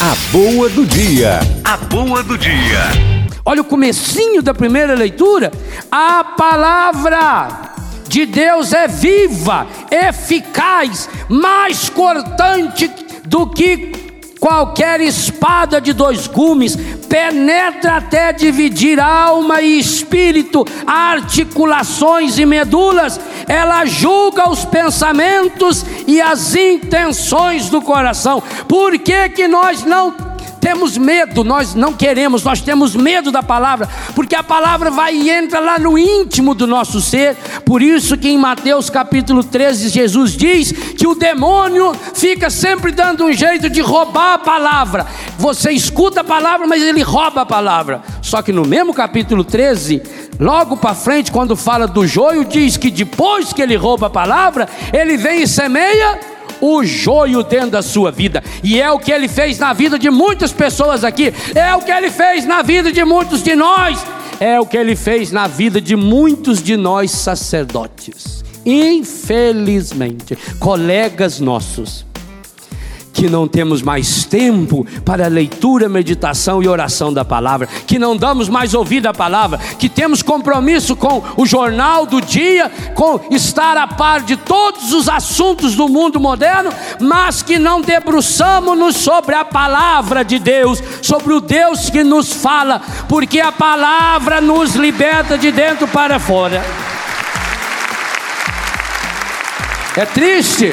A boa do dia. A boa do dia. Olha o comecinho da primeira leitura. A palavra de Deus é viva, eficaz, mais cortante do que qualquer espada de dois gumes, penetra até dividir alma e espírito, articulações e medulas, ela julga os pensamentos e as intenções do coração. Por que que nós não temos medo, nós não queremos, nós temos medo da palavra, porque a palavra vai e entra lá no íntimo do nosso ser. Por isso que em Mateus capítulo 13, Jesus diz que o demônio fica sempre dando um jeito de roubar a palavra. Você escuta a palavra, mas ele rouba a palavra. Só que no mesmo capítulo 13, logo para frente, quando fala do joio, diz que depois que ele rouba a palavra, ele vem e semeia o joio dentro da sua vida, e é o que ele fez na vida de muitas pessoas aqui, é o que ele fez na vida de muitos de nós, é o que ele fez na vida de muitos de nós sacerdotes. Infelizmente, colegas nossos, que não temos mais tempo para leitura, meditação e oração da palavra, que não damos mais ouvido à palavra, que temos compromisso com o jornal do dia, com estar a par de todos os assuntos do mundo moderno, mas que não debruçamos-nos sobre a palavra de Deus, sobre o Deus que nos fala, porque a palavra nos liberta de dentro para fora. É triste